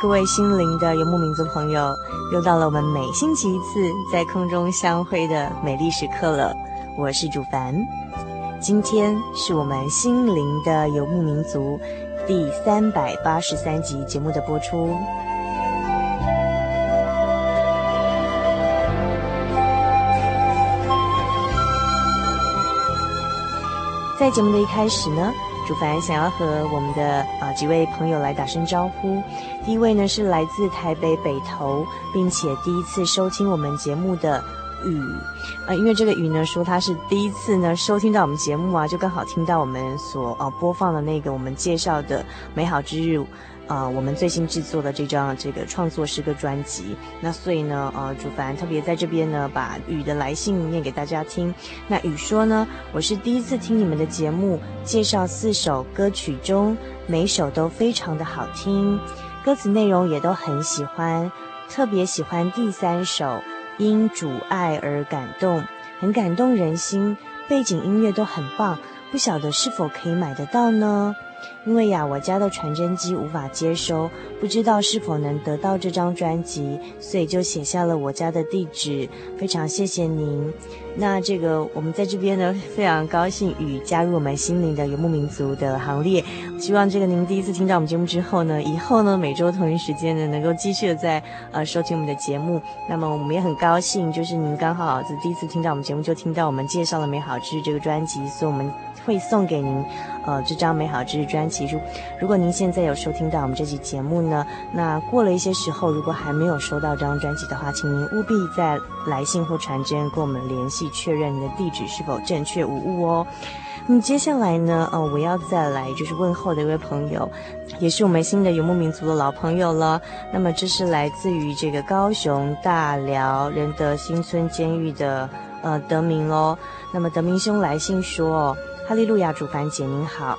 各位心灵的游牧民族朋友，又到了我们每星期一次在空中相会的美丽时刻了。我是主凡，今天是我们心灵的游牧民族第三百八十三集节目的播出。在节目的一开始呢，主凡想要和我们的啊几位朋友来打声招呼。第一位呢是来自台北北投，并且第一次收听我们节目的雨，啊，因为这个雨呢说他是第一次呢收听到我们节目啊，就刚好听到我们所呃播放的那个我们介绍的美好之日。呃，我们最新制作的这张这个创作诗歌专辑，那所以呢，呃，主凡特别在这边呢，把雨的来信念给大家听。那雨说呢，我是第一次听你们的节目，介绍四首歌曲中，每首都非常的好听，歌词内容也都很喜欢，特别喜欢第三首，因主爱而感动，很感动人心，背景音乐都很棒，不晓得是否可以买得到呢？因为呀，我家的传真机无法接收，不知道是否能得到这张专辑，所以就写下了我家的地址。非常谢谢您。那这个我们在这边呢，非常高兴与加入我们心灵的游牧民族的行列。希望这个您第一次听到我们节目之后呢，以后呢每周同一时间呢，能够继续的在呃收听我们的节目。那么我们也很高兴，就是您刚好是第一次听到我们节目，就听到我们介绍了美好之日这个专辑，所以我们会送给您呃这张美好之日专辑。如如果您现在有收听到我们这期节目呢，那过了一些时候，如果还没有收到这张专辑的话，请您务必再来信或传真跟我们联系。确认你的地址是否正确无误哦。那么接下来呢，呃，我要再来就是问候的一位朋友，也是我们新的游牧民族的老朋友了。那么这是来自于这个高雄大寮仁德新村监狱的呃德明哦。那么德明兄来信说：“哈利路亚，主凡姐您好，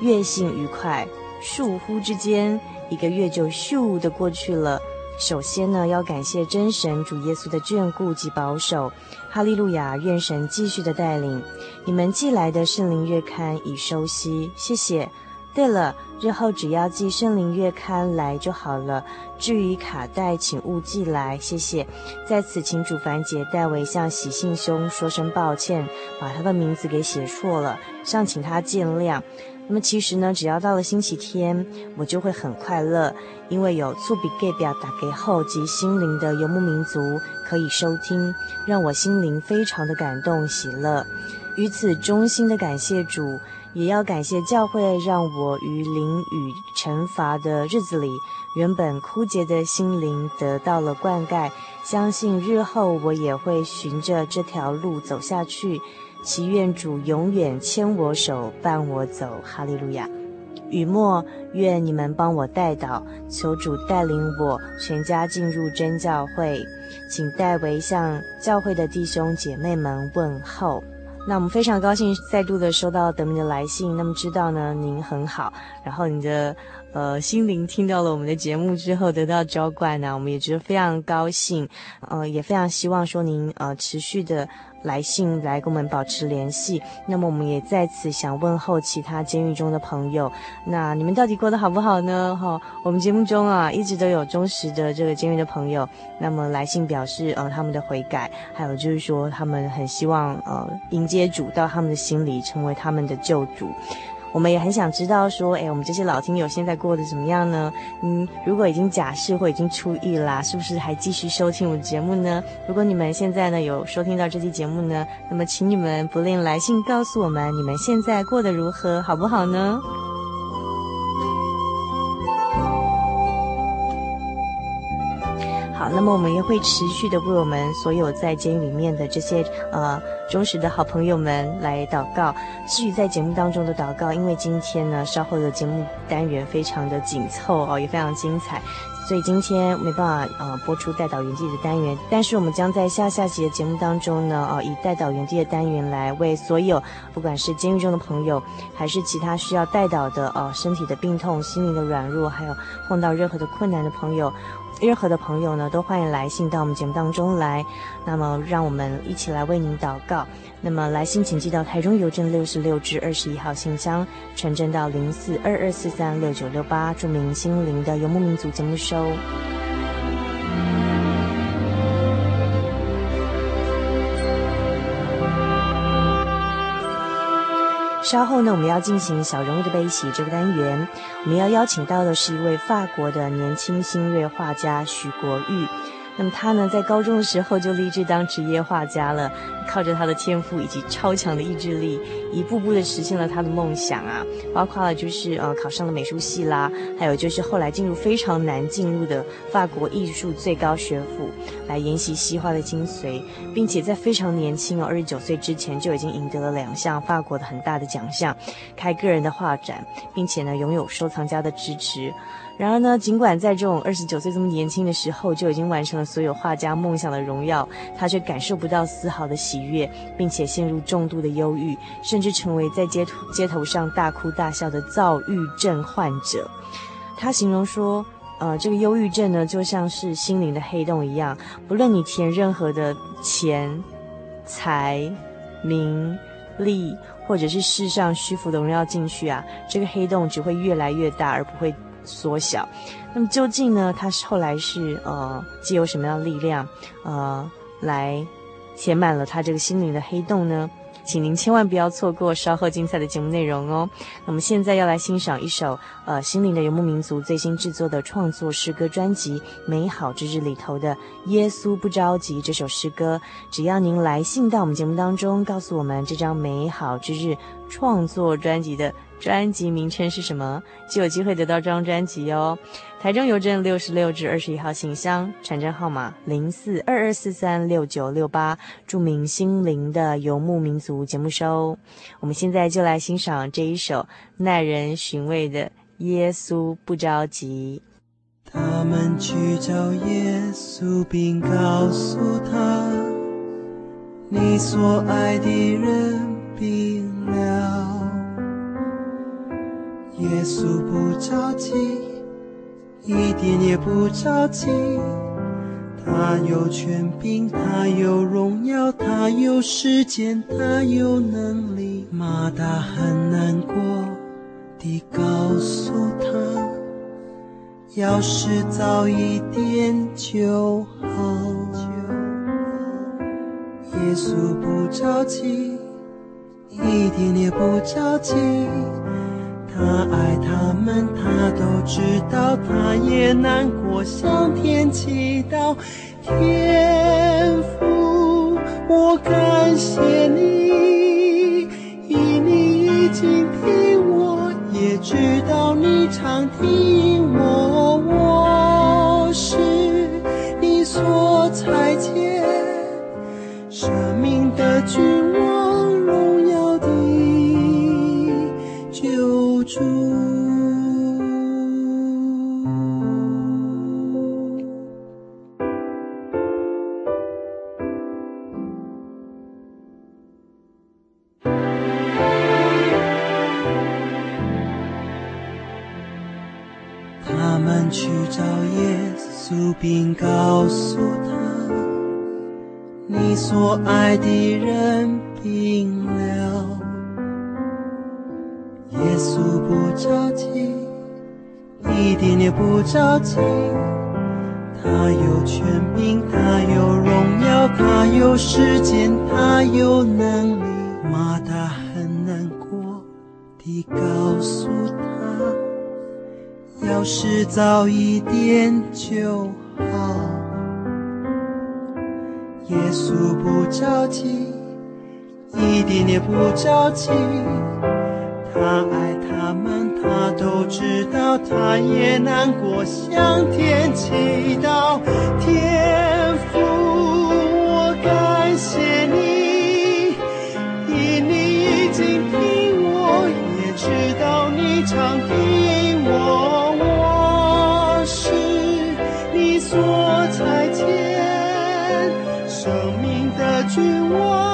月幸愉快，倏忽之间一个月就咻的过去了。”首先呢，要感谢真神主耶稣的眷顾及保守，哈利路亚！愿神继续的带领。你们寄来的圣灵月刊已收悉，谢谢。对了，日后只要寄圣灵月刊来就好了。至于卡带，请勿寄来，谢谢。在此，请主凡姐代为向喜信兄说声抱歉，把他的名字给写错了，尚请他见谅。那么其实呢，只要到了星期天，我就会很快乐，因为有厝边隔壁大家好及心灵的游牧民族可以收听，让我心灵非常的感动喜乐。于此衷心的感谢主，也要感谢教会，让我于淋雨惩罚的日子里，原本枯竭的心灵得到了灌溉。相信日后我也会循着这条路走下去。祈愿主永远牵我手，伴我走，哈利路亚。雨墨，愿你们帮我代祷，求主带领我全家进入真教会，请代为向教会的弟兄姐妹们问候。那我们非常高兴再度的收到德明的来信，那么知道呢您很好，然后你的呃心灵听到了我们的节目之后得到浇灌呢，我们也觉得非常高兴，呃也非常希望说您呃持续的。来信来跟我们保持联系，那么我们也在此想问候其他监狱中的朋友，那你们到底过得好不好呢？哈，我们节目中啊一直都有忠实的这个监狱的朋友，那么来信表示呃他们的悔改，还有就是说他们很希望呃迎接主到他们的心里，成为他们的救主。我们也很想知道，说，哎，我们这些老听友现在过得怎么样呢？嗯，如果已经假释或已经出狱啦，是不是还继续收听我们节目呢？如果你们现在呢有收听到这期节目呢，那么请你们不吝来信告诉我们，你们现在过得如何，好不好呢？那么我们也会持续的为我们所有在监狱里面的这些呃忠实的好朋友们来祷告。至于在节目当中的祷告，因为今天呢稍后的节目单元非常的紧凑哦，也非常精彩，所以今天没办法呃播出代导原地的单元。但是我们将在下下集的节目当中呢，呃以代导原地的单元来为所有不管是监狱中的朋友，还是其他需要代导的呃身体的病痛、心灵的软弱，还有碰到任何的困难的朋友。任何的朋友呢，都欢迎来信到我们节目当中来。那么，让我们一起来为您祷告。那么，来信请寄到台中邮政六十六至二十一号信箱，传真到零四二二四三六九六八，著名心灵的游牧民族节目收。稍后呢，我们要进行小人物的悲喜这个单元。我们要邀请到的是一位法国的年轻新锐画家徐国玉。那么他呢，在高中的时候就立志当职业画家了，靠着他的天赋以及超强的意志力，一步步的实现了他的梦想啊，包括了就是呃考上了美术系啦，还有就是后来进入非常难进入的法国艺术最高学府，来研习西画的精髓，并且在非常年轻哦，二十九岁之前就已经赢得了两项法国的很大的奖项，开个人的画展，并且呢拥有收藏家的支持。然而呢，尽管在这种二十九岁这么年轻的时候就已经完成了所有画家梦想的荣耀，他却感受不到丝毫的喜悦，并且陷入重度的忧郁，甚至成为在街头街头上大哭大笑的躁郁症患者。他形容说，呃，这个忧郁症呢，就像是心灵的黑洞一样，不论你填任何的钱、财、名、利，或者是世上虚浮的荣耀进去啊，这个黑洞只会越来越大，而不会。缩小，那么究竟呢？他是后来是呃，借由什么样的力量，呃，来填满了他这个心灵的黑洞呢？请您千万不要错过稍后精彩的节目内容哦。那么现在要来欣赏一首呃，心灵的游牧民族最新制作的创作诗歌专辑《美好之日》里头的《耶稣不着急》这首诗歌。只要您来信到我们节目当中，告诉我们这张《美好之日》创作专辑的。专辑名称是什么？就有机会得到这张专辑哦。台中邮政六十六至二十一号信箱，传真号码零四二二四三六九六八，著名心灵的游牧民族节目收。我们现在就来欣赏这一首耐人寻味的《耶稣不着急》。他们去找耶稣，并告诉他，你所爱的人病了。耶稣不着急，一点也不着急。他有权柄，他有荣耀，他有时间，他有能力。马大很难过地告诉他，要是早一点就好。耶稣不着急，一点也不着急。知道，他也难过，向天祈祷。天父，我感谢你所爱的人病了。耶稣不着急，一点也不着急。他有权柄，他有荣耀，他有时间，他有能力。马大很难过地告诉他，要是早一点就好。耶稣不着急，一点也不着急。他爱他们，他都知道，他也难过，向天祈祷。天我。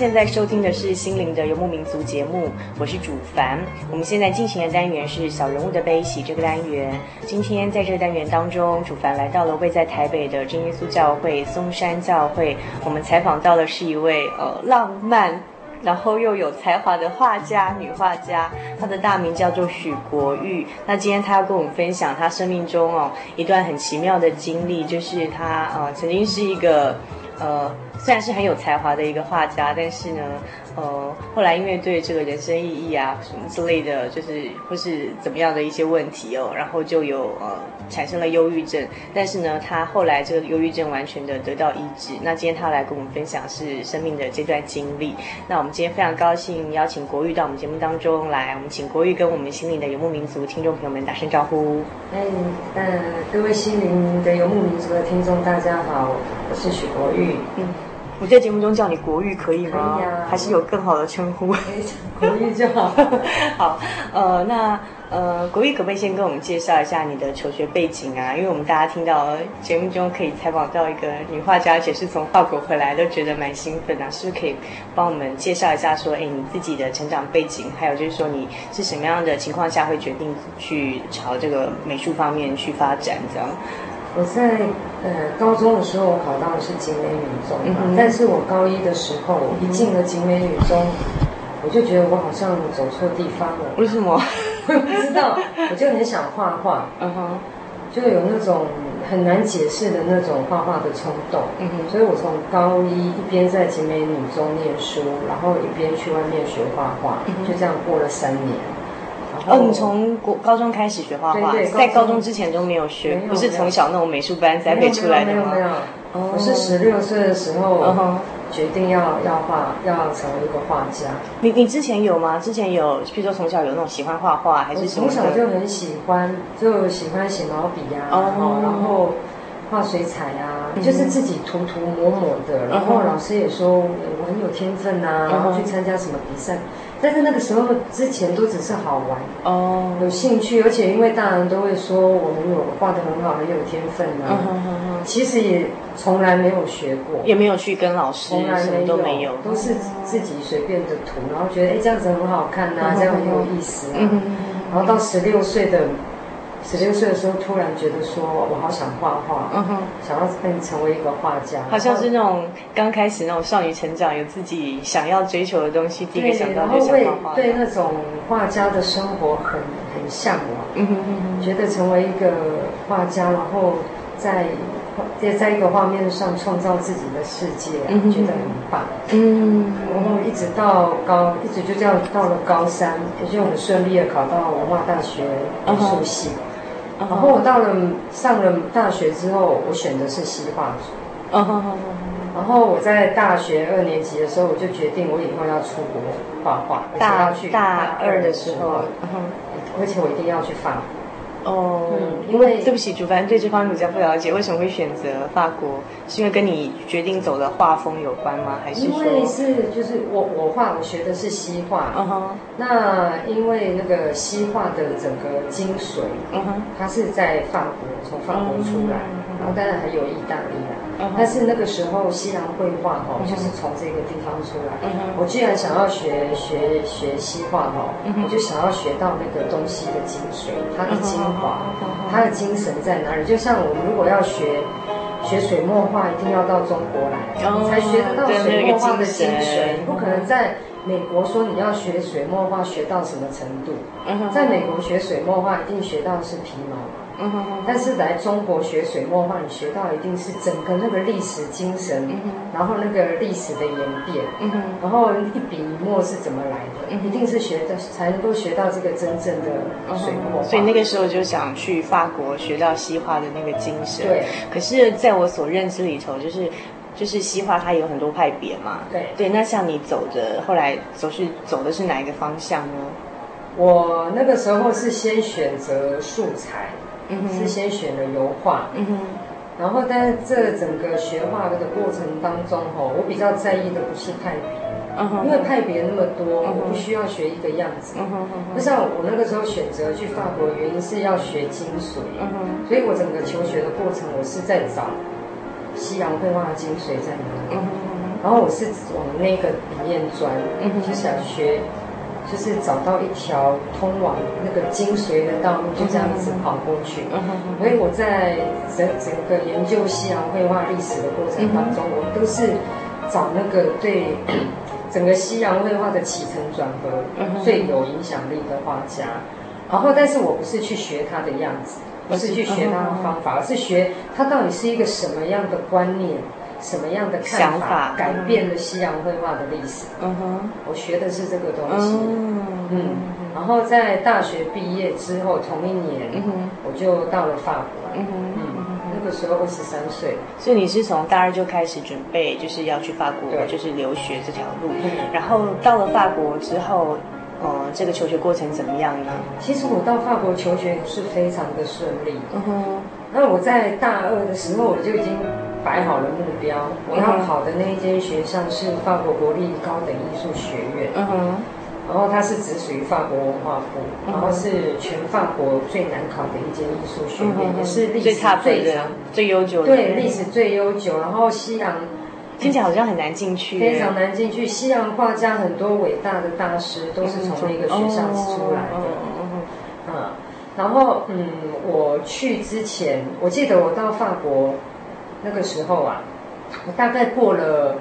现在收听的是心灵的游牧民族节目，我是主凡。我们现在进行的单元是小人物的悲喜这个单元。今天在这个单元当中，主凡来到了位在台北的真耶稣教会松山教会。我们采访到的是一位呃浪漫，然后又有才华的画家，女画家，她的大名叫做许国玉。那今天她要跟我们分享她生命中哦一段很奇妙的经历，就是她呃曾经是一个呃。虽然是很有才华的一个画家，但是呢，呃，后来因为对这个人生意义啊什么之类的，就是或是怎么样的一些问题哦，然后就有呃产生了忧郁症。但是呢，他后来这个忧郁症完全的得到医治。那今天他来跟我们分享是生命的这段经历。那我们今天非常高兴邀请国玉到我们节目当中来，我们请国玉跟我们心灵的游牧民族听众朋友们打声招呼。哎，呃，各位心灵的游牧民族的听众，大家好，我是许国玉。嗯。我在节目中叫你国玉可以吗？可以啊。还是有更好的称呼？国玉就好。好，呃，那呃，国玉可不可以先跟我们介绍一下你的求学背景啊？因为我们大家听到节目中可以采访到一个女画家，而且是从法国回来，都觉得蛮兴奋啊。是不是可以帮我们介绍一下，说，哎，你自己的成长背景，还有就是说你是什么样的情况下会决定去朝这个美术方面去发展这样？我在呃高中的时候，我考到的是景美女中，嗯，但是我高一的时候，我、一进了景美女中，我就觉得我好像走错地方了。为什么？我也不知道，我就很想画画，嗯哼，就有那种很难解释的那种画画的冲动，嗯哼，所以我从高一一边在景美女中念书，然后一边去外面学画画，嗯，就这样过了三年。哦，你从国高中开始学画画，对对，在高中之前都没有学，没有，不是从小那种美术班栽培出来的吗？没有没有，我是十六岁的时候决定要要画，要成为一个画家。你你之前有吗？之前有，比如说从小有那种喜欢画画，还是什么？从小就很喜欢，就喜欢写毛笔呀、然后。画水彩啊，就是自己涂涂抹抹的。然后老师也说我很有天分啊，然后去参加什么比赛。但是那个时候之前都只是好玩哦，有兴趣，而且因为大人都会说我很有画的很好，很有天分啊。其实也从来没有学过，也没有去跟老师，从来没有，都没有，都是自己随便的涂，然后觉得哎这样子很好看呐，这样很有意思啊。然后到十六岁的。十六岁的时候，突然觉得说，我好想画画，嗯哼，想要变成为一个画家，好像是那种刚开始那种少女成长，有自己想要追求的东西，第一个想到就想画画。对，对那种画家的生活很很向往，嗯哼。嗯哼，觉得成为一个画家，然后在在在一个画面上创造自己的世界，嗯哼，觉得很棒，嗯，然后一直到高，一直就这样到了高三，也就很顺利的考到文化大学艺术系。嗯然后我到了上了大学之后，我选的是西画组。然后我在大学二年级的时候，我就决定我以后要出国画画，而且要去大二的时候，而且我一定要去法国。哦，嗯，因为对不起，主凡对这方面比较不了解，为什么会选择法国？是因为跟你决定走的画风有关吗？还是说？因为是就是我我画我学的是西画，嗯哼，那因为那个西画的整个精髓，嗯哼，它是在法国从法国出来，然后当然还有意大利啊。但是那个时候西洋绘画哦，就是从这个地方出来。我既然想要学学学西画哦，我就想要学到那个东西的精髓，它的精华，它的精神在哪里？就像我们如果要学学水墨画，一定要到中国来，才学得到水墨画的精髓。你不可能在美国说你要学水墨画学到什么程度？在美国学水墨画一定学到是皮毛。嗯哼，但是来中国学水墨画，你学到一定是整个那个历史精神，嗯，然后那个历史的演变，嗯哼，然后一笔一墨是怎么来的，嗯，一定是学的才能够学到这个真正的水墨画。所以那个时候就想去法国学到西画的那个精神。对，可是在我所认知里头，就是就是西化它有很多派别嘛。对对，那像你走的后来走是走的是哪一个方向呢？我那个时候是先选择素材。是先选了油画，嗯哼，然后但是这整个学画的过程当中，吼，我比较在意的不是派别，嗯，因为派别那么多，我不需要学一个样子，嗯哼，就像我那个时候选择去法国，原因是要学精髓，所以我整个求学的过程，我是在找西洋绘画的精髓在哪里，嗯，然后我是往那个里面钻，嗯，就想学。就是找到一条通往那个精髓的道路，就这样子跑过去。所以我在整整个研究西洋绘画历史的过程当中，我都是找那个对 整个西洋绘画的起承转合最有影响力的画家。然后，但是我不是去学他的样子，不是去学他的方法，而是学他到底是一个什么样的观念。什么样的看法改变了西洋绘画的历史？嗯哼，我学的是这个东西。嗯嗯，然后在大学毕业之后，同一年，嗯哼，我就到了法国。嗯哼，嗯，那个时候二十三岁。所以你是从大二就开始准备，就是要去法国，就是留学这条路。然后到了法国之后，呃，这个求学过程怎么样呢？其实我到法国求学是非常的顺利。嗯哼，那我在大二的时候我就已经。摆好了目标，我要考的那一间学校是法国国立高等艺术学院，嗯哼，然后它是只属于法国文化部，然后是全法国最难考的一间艺术学院，也是历史最长、最悠久的，对，历史最悠久。然后西洋听起来好像很难进去，非常难进去。西洋画家很多伟大的大师都是从那个学校出来的，嗯，然后嗯，我去之前，我记得我到法国。那个时候啊，我大概过了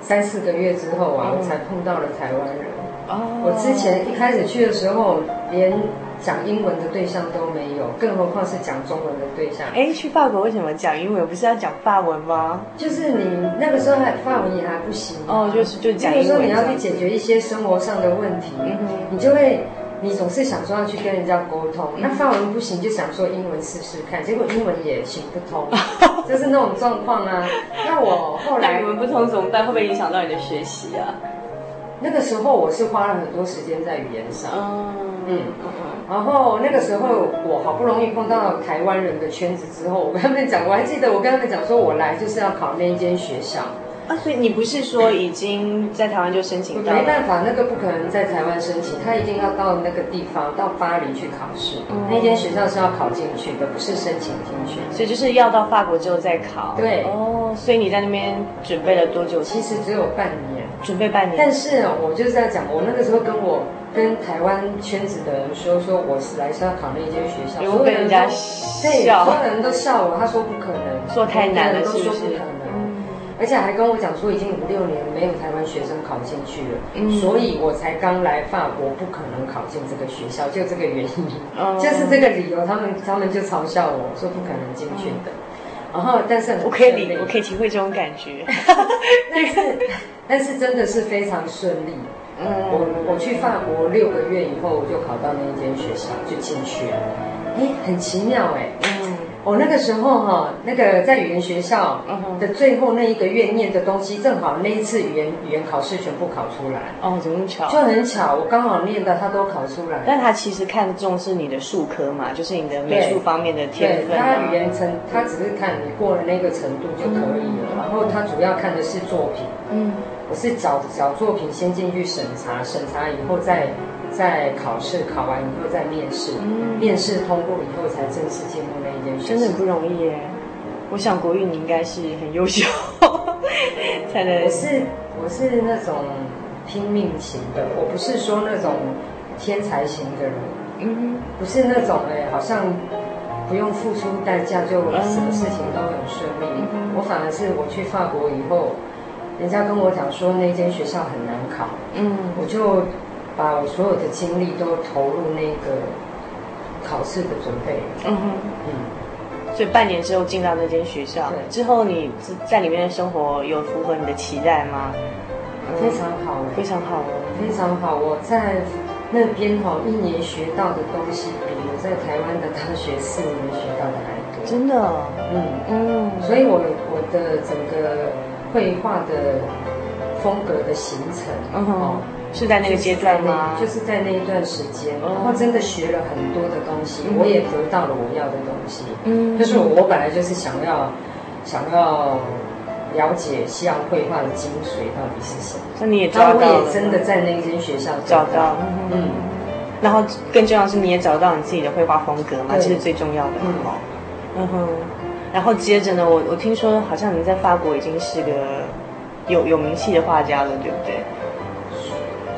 三四个月之后啊，我才碰到了台湾人。哦，我之前一开始去的时候，连讲英文的对象都没有，更何况是讲中文的对象。哎，去法国为什么讲英文？不是要讲法文吗？就是你那个时候还法文也还不行。哦，就是就讲英文。你要去解决一些生活上的问题，嗯，你就会。你总是想说要去跟人家沟通，那法文不行，就想说英文试试看，结果英文也行不通，就是那种状况啊。那我后来语文不通怎么办？会不会影响到你的学习啊？那个时候我是花了很多时间在语言上，嗯嗯，然后那个时候我好不容易碰到台湾人的圈子之后，我跟他们讲，我还记得我跟他们讲说，我来就是要考那一间学校。啊，所以你不是说已经在台湾就申请到？没办法，那个不可能在台湾申请，他一定要到那个地方，到巴黎去考试。嗯、那间学校是要考进去的，不是申请进去。所以就是要到法国之后再考。对。哦，所以你在那边准备了多久？其实只有半年，准备半年。但是我就是在讲，我那个时候跟我跟台湾圈子的人说，说我是来是要考那间学校，所有被人都笑，所有人都笑我，他说不可能，说太难了，都说不可能。而且还跟我讲说，已经五六年没有台湾学生考进去了，嗯、所以我才刚来法国，不可能考进这个学校，就这个原因，嗯、就是这个理由，他们他们就嘲笑我说不可能进去的。嗯、然后，但是我可以理，我可以体会这种感觉。但是，但是真的是非常顺利。嗯，我我去法国六个月以后，我就考到那一间学校，就进去了。哎，很奇妙哎。嗯。我、哦、那个时候哈、哦，那个在语言学校的最后那一个月念的东西，正好那一次语言语言考试全部考出来。哦，怎么巧？就很巧，我刚好念的他都考出来。但他其实看重是你的术科嘛，就是你的美术方面的天分、啊。他语言程，他只是看你过了那个程度就可以了。嗯、然后他主要看的是作品。嗯。我是找找作品先进去审查，审查以后再。在考试考完以后再面试，嗯、面试通过以后才正式进入那一间学校。真的很不容易耶！我想国语你应该是很优秀，才能。我是我是那种拼命型的，我不是说那种天才型的人，嗯，不是那种哎，好像不用付出代价就什么事情都很顺利。嗯、我反而是我去法国以后，人家跟我讲说那间学校很难考，嗯，我就。把我所有的精力都投入那个考试的准备。嗯哼，嗯，所以半年之后进到那间学校，之后你在里面的生活有符合你的期待吗？非常好，非常好哦，非常好。我在那边哈，一年学到的东西比我在台湾的大学四年学到的还多。真的？嗯嗯。所以我我的整个绘画的风格的形成，嗯哼。是在那个阶段吗？就是在那一段时间，然后真的学了很多的东西，我也得到了我要的东西。嗯，就是我本来就是想要，想要了解西洋绘画的精髓到底是什么。那你也找到了？我也真的在那间学校找到。嗯，然后更重要的是你也找到你自己的绘画风格嘛，这是最重要的。嗯，嗯哼。然后接着呢，我我听说好像你在法国已经是个有有名气的画家了，对不对？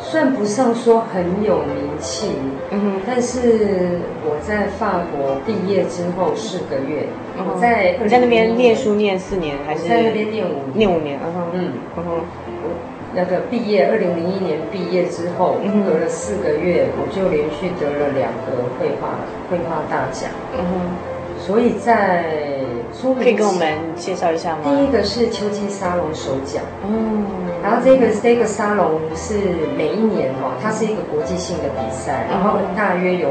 算不上说很有名气，嗯哼，但是我在法国毕业之后四个月，我在你在那边念书念四年还是在那边念五年？念五年，嗯哼，嗯，嗯哼，我那个毕业二零零一年毕业之后，嗯、隔了四个月，我就连续得了两个绘画绘画大奖，嗯哼，所以在。可以跟我们介绍一下吗？第一个是秋季沙龙手奖，嗯，然后这个这个沙龙是每一年哦，它是一个国际性的比赛，然后大约有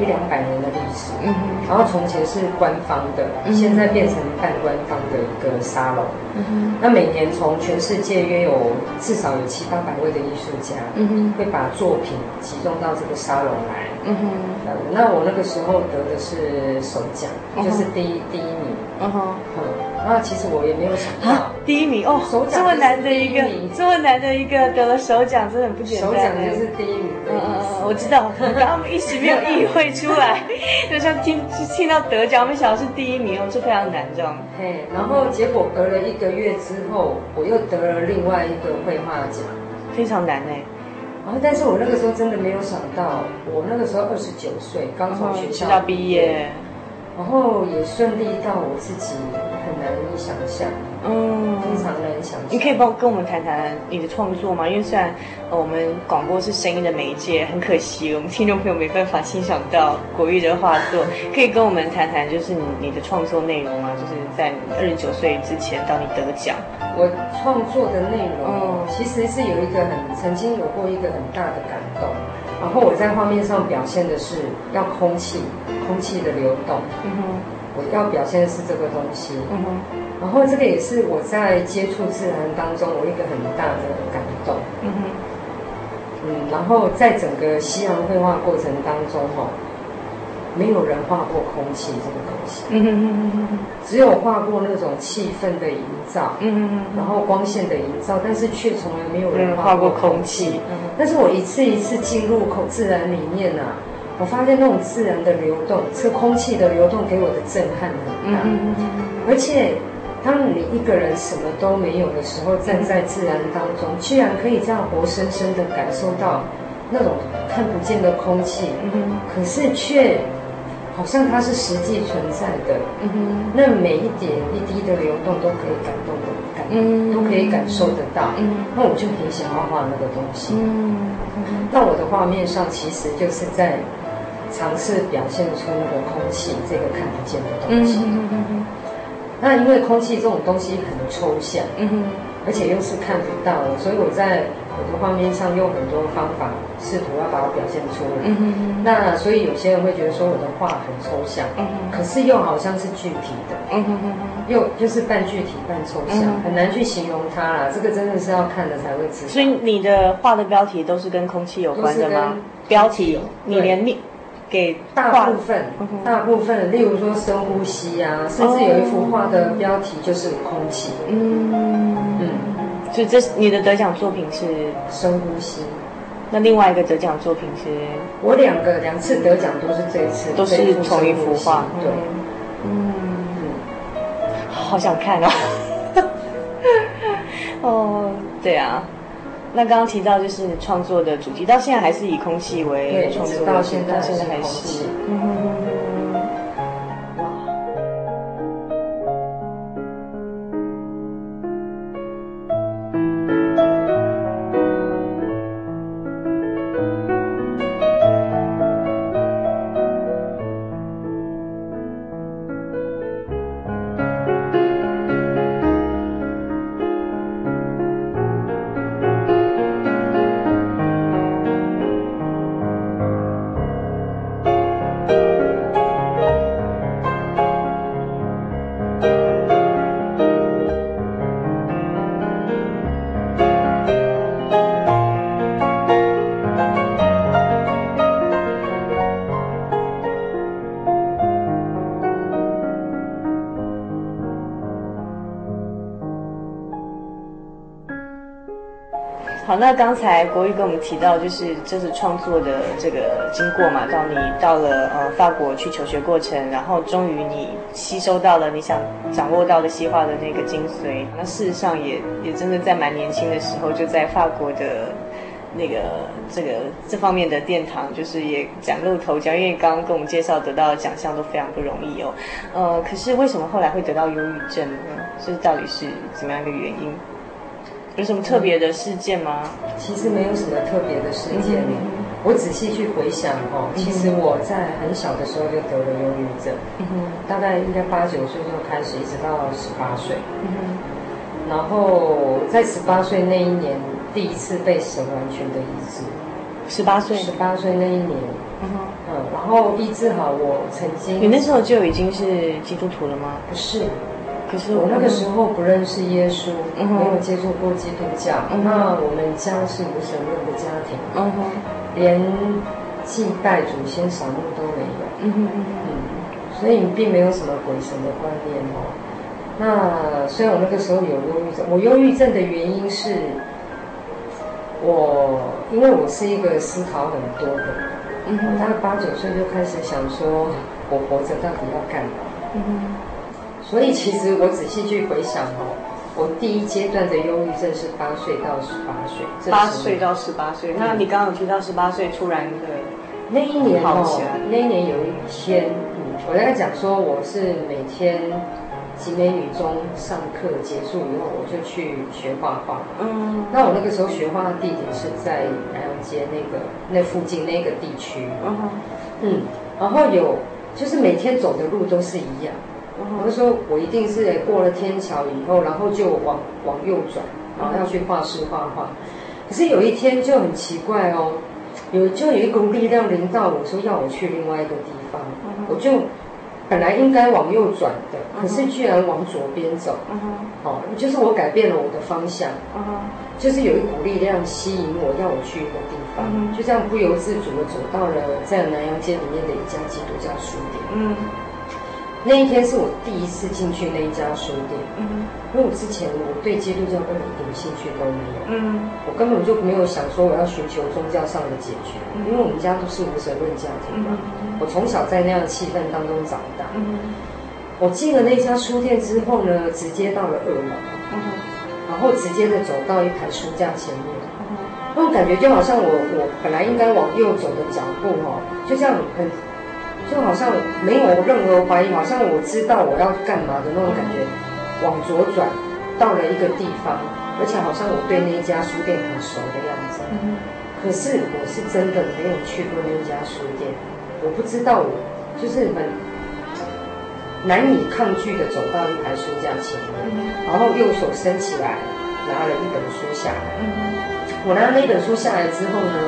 一两百年的历史，嗯，然后从前是官方的，现在变成半官方的一个沙龙，那每年从全世界约有至少有七八百位的艺术家，会把作品集中到这个沙龙来。嗯哼，那我那个时候得的是首奖，就是第一第一名。嗯哼，然后其实我也没有想到第一名哦，首奖这么难的一个，这么难的一个得了首奖，真的很不简单。首奖就是第一名。嗯嗯嗯，我知道，我刚刚一时没有意会出来，就像听听到得奖，我们想到是第一名哦，这非常难这样。嘿，然后结果隔了一个月之后，我又得了另外一个绘画奖，非常难哎。然后，但是我那个时候真的没有想到，我那个时候二十九岁，刚从学校毕业，然后也顺利到我自己很难以想象。嗯，非常难想象。你可以帮跟我们谈谈你的创作吗？因为虽然呃我们广播是声音的媒介，很可惜我们听众朋友没办法欣赏到国玉的画作。可以跟我们谈谈，就是你你的创作内容吗？就是在二十九岁之前到你得奖。我创作的内容，嗯，其实是有一个很曾经有过一个很大的感动。然后我在画面上表现的是要空气，空气的流动。嗯哼，我要表现的是这个东西。嗯哼。然后这个也是我在接触自然当中我一个很大的感动。嗯哼，嗯，然后在整个西洋绘画过程当中，哈，没有人画过空气这个东西。嗯哼嗯哼，只有画过那种气氛的营造。嗯哼，然后光线的营造，但是却从来没有人画过空气。嗯，但是我一次一次进入口自然里面呢、啊。我发现那种自然的流动，这空气的流动给我的震撼很大。嗯嗯，而且，当你一个人什么都没有的时候，站在自然当中，居然可以这样活生生的感受到那种看不见的空气，嗯，可是却好像它是实际存在的。嗯哼，那每一点一滴的流动都可以感动的感，嗯，都可以感受得到。嗯，那我就很想要画那个东西。嗯，那我的画面上其实就是在。尝试表现出那个空气，这个看不见的东西。嗯嗯嗯、那因为空气这种东西很抽象，嗯哼，而且又是看不到的，所以我在我的画面上用很多方法，试图要把它表现出来。嗯哼，那所以有些人会觉得说我的画很抽象，嗯哼，可是又好像是具体的，嗯哼哼，又就是半具体半抽象，嗯、很难去形容它啦。这个真的是要看了才会知道。所以你的画的标题都是跟空气有关的吗？标题，你连你。给大部分，大部分，例如说深呼吸啊，甚至有一幅画的标题就是空气。嗯嗯，所以这你的得奖作品是深呼吸。那另外一个得奖作品是？我两个两次得奖都是这一次，都是同一幅画。对，嗯嗯，好想看哦。哦，对啊。那刚刚提到就是创作的主题，到现在还是以空气为创作，到现在到现在还是。刚才国玉跟我们提到，就是这是创作的这个经过嘛，到你到了呃法国去求学过程，然后终于你吸收到了你想掌握到的西画的那个精髓。那事实上也也真的在蛮年轻的时候，就在法国的那个这个这方面的殿堂，就是也崭露头角。因为刚刚跟我们介绍得到的奖项都非常不容易哦。呃，可是为什么后来会得到忧郁症呢？这到底是怎么样一个原因？有什么特别的事件吗？其实没有什么特别的事件。嗯、我仔细去回想哦，其实我在很小的时候就得了忧郁症，嗯、大概应该八九岁就开始，一直到十八岁。嗯、哼然后在十八岁那一年，第一次被神完全的医治。十八岁，十八岁那一年，嗯哼，嗯，然后医治好我曾经。你那时候就已经是基督徒了吗？不是。可是我那个时候不认识耶稣，嗯、没有接触过基督教。嗯、那我们家是无神论的家庭，嗯、连祭拜祖先、扫墓都没有。嗯哼嗯，所以并没有什么鬼神的观念哦。那虽然我那个时候有忧郁症，我忧郁症的原因是，我因为我是一个思考很多的，大概八九岁就开始想说，我活着到底要干嘛？所以其实我仔细去回想哦，我第一阶段的忧郁症是八岁到十八岁。八岁到十八岁，那你刚刚有提到十八岁突然的那一年哦，那一年有一天，嗯，我在讲说我是每天集美女中上课结束以后，我就去学画画。嗯，那我那个时候学画的地点是在南阳街那个那附近那个地区。嗯嗯，然后有就是每天走的路都是一样。我就说，我一定是过了天桥以后，然后就往往右转，然后要去画室画画。可是有一天就很奇怪哦，有就有一股力量临到我说要我去另外一个地方，我就本来应该往右转的，可是居然往左边走。哦，就是我改变了我的方向。就是有一股力量吸引我，要我去一个地方。嗯，就这样不由自主的走到了在南阳街里面的一家基督教书店。嗯。那一天是我第一次进去那一家书店，嗯，因为我之前我对基督教根本一点兴趣都没有，嗯，我根本就没有想说我要寻求宗教上的解决，因为我们家都是无神论家庭嘛，我从小在那样的气氛当中长大，嗯，我进了那家书店之后呢，直接到了二楼，嗯，然后直接的走到一排书架前面，那种感觉就好像我我本来应该往右走的脚步哦，就这样很。就好像没有任何怀疑，好像我知道我要干嘛的那种感觉，往左转，到了一个地方，而且好像我对那一家书店很熟的样子。可是我是真的没有去过那一家书店，我不知道我就是很难以抗拒的走到一排书架前面，然后右手伸起来拿了一本书下来。我拿了那本书下来之后呢，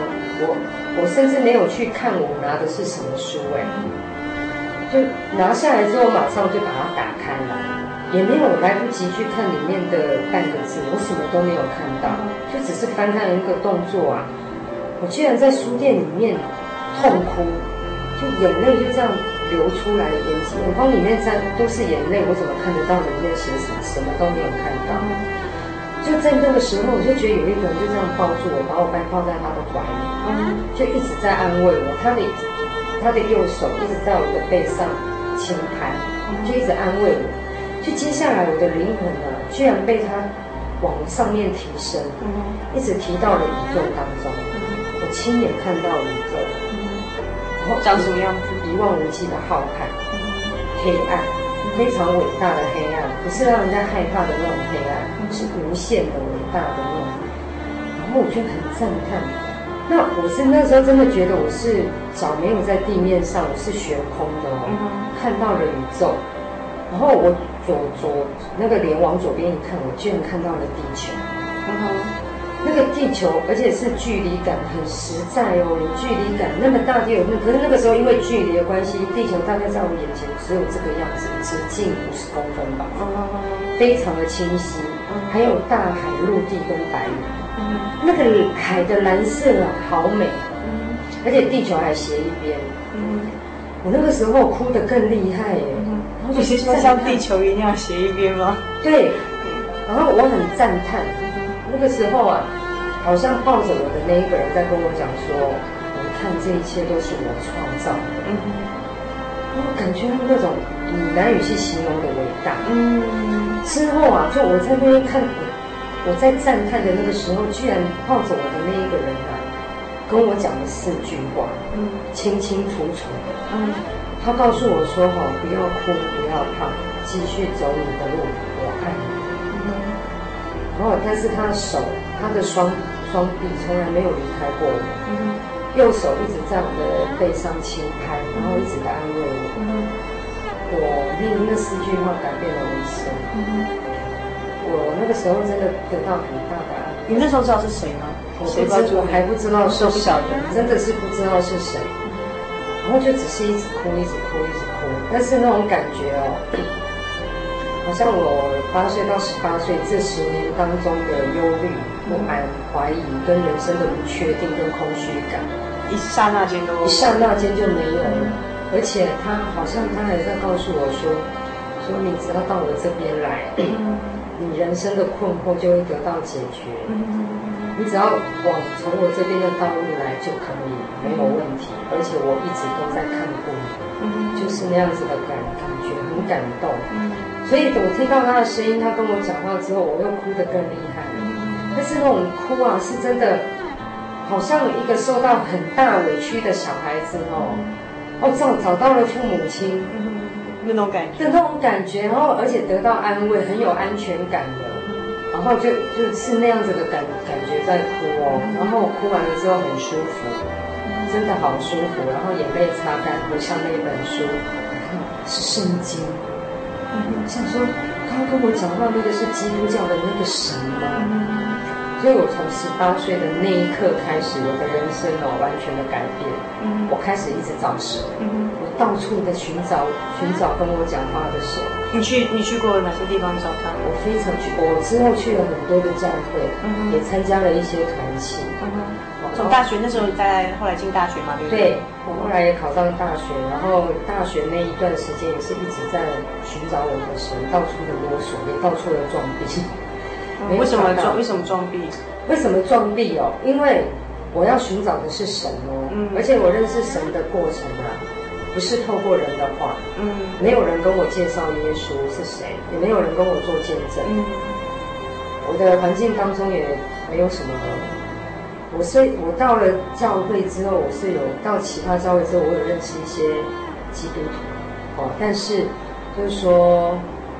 我。我甚至没有去看我拿的是什么书哎，就拿下来之后马上就把它打开了，也没有来不及去看里面的半个字，我什么都没有看到，就只是翻开了一个动作啊，我居然在书店里面痛哭，就眼泪就这样流出来，眼睛眼眶里面在都是眼泪，我怎么看得到里面写什么？什么都没有看到。就在那个时候，我就觉得有一个人就这样抱住我，把我抱抱在他的怀里，嗯，就一直在安慰我。他的他的右手一直在我的背上轻拍，就一直安慰我。就接下来我的灵魂呢，居然被他往上面提升，嗯，一直提到了宇宙当中。我亲眼看到宇宙，然后长什么样子？一望无际的浩瀚，黑暗。非常伟大的黑暗，不是让人家害怕的那种黑暗，是无限的伟大的那种。然后我就很赞叹，那我是那时候真的觉得我是脚没有在地面上，我是悬空的哦，看到了宇宙。然后我左左那个脸往左边一看，我居然看到了地球。那个地球，而且是距离感很实在哦，有距离感。那么大地有那，可是那个时候因为距离的关系，地球大概在我眼前只有这个样子，直径五十公分吧，非常的清晰。还有大海、陆地跟白云，那个海的蓝色啊，好美。而且地球还斜一边。我那个时候哭得更厉害耶。你是说像地球一样斜一边吗？对。然后我很赞叹。那个时候啊，好像抱着我的那一个人在跟我讲说：“你看，这一切都是我创造的。”嗯，我感觉那种你难以去形容的伟大。嗯，之后啊，就我在那边看，我在赞叹的那个时候，居然抱着我的那一个人啊，跟我讲了四句话，嗯，清清楚楚的。嗯，他告诉我说：“哈，不要哭，不要怕，继续走你的路，我爱你。”然后，但是他的手，他的双双臂从来没有离开过我。嗯、右手一直在我的背上轻拍，然后一直在安慰我。嗯、我因为那四句话改变了我一生。嗯、我那个时候真的得到很大的爱。你那时候知道是谁吗？我不知，我还不知道是谁，不晓得，真的是不知道是谁。然后就只是一直哭，一直哭，一直哭。但是那种感觉哦。好像我八岁到十八岁这十年当中的忧虑、不安、怀疑跟人生的不确定跟空虚感，一刹那间都一刹那间就没有了。而且他好像他还在告诉我说：“说你只要到我这边来，你人生的困惑就会得到解决。你只要往从我这边的道路来就可以，没有问题。而且我一直都在看顾你，就是那样子的感感觉，很感动。”所以，我听到他的声音，他跟我讲话之后，我又哭得更厉害。了。但是那种哭啊，是真的，好像一个受到很大委屈的小孩子哦，哦找找到了父母亲，那种感觉，那种感觉，然后而且得到安慰，很有安全感的，然后就就是那样子的感感觉在哭哦，然后哭完了之后很舒服，真的好舒服，然后眼泪擦干，合上那本书，是圣经。我想说，刚刚跟我讲到那个是基督教的那个神吗？所以我从十八岁的那一刻开始，我的人生哦完全的改变。嗯，我开始一直找神。嗯，我到处的寻找寻找跟我讲话的神。你去你去过哪些地方找他？我非常去，我之后去了很多的教会，嗯，也参加了一些团契。嗯，从大学那时候在后来进大学嘛，对不对？对，我后来也考上大学，然后大学那一段时间也是一直在寻找我的神，到处的摸索，也到处的撞壁。为什么撞？为什么撞壁？为什么撞壁哦？因为我要寻找的是神哦，嗯，而且我认识神的过程啊，不是透过人的话，嗯，没有人跟我介绍耶稣是谁，也没有人跟我做见证，嗯，我的环境当中也没有什么，我是我到了教会之后，我是有到其他教会之后，我有认识一些基督徒，哦，但是就是说。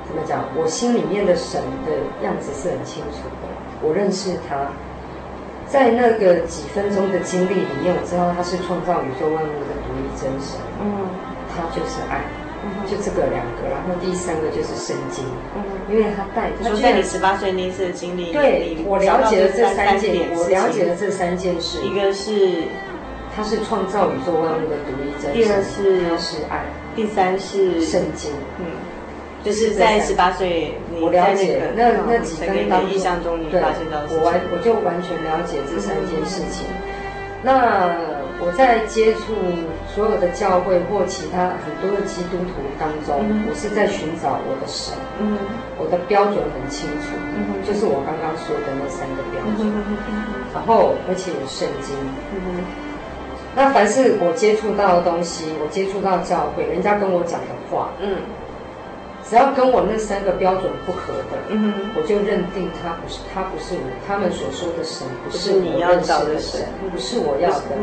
怎么讲？我心里面的神的样子是很清楚的。我认识他，在那个几分钟的经历里面，我知道他是创造宇宙万物的独一真神。嗯，他就是爱，就这个两个。然后第三个就是圣经。嗯，因为他带，就在你十八岁那次的经历，对，我了解了这三件，我了解了这三件事。一个是他是创造宇宙万物的独一真神。第二是是爱。第三是圣经。嗯。就是在十八岁，我了解那那几分当印象中，你发现到我完我就完全了解这三件事情。那我在接触所有的教会或其他很多的基督徒当中，我是在寻找我的神。嗯，我的标准很清楚，就是我刚刚说的那三个标准。然后而且有圣经。嗯，那凡是我接触到的东西，我接触到教会，人家跟我讲的话，嗯。只要跟我那三个标准不合的，嗯，我就认定他不是，他不是我，他们所说的神不是你要找的神，不是我要的，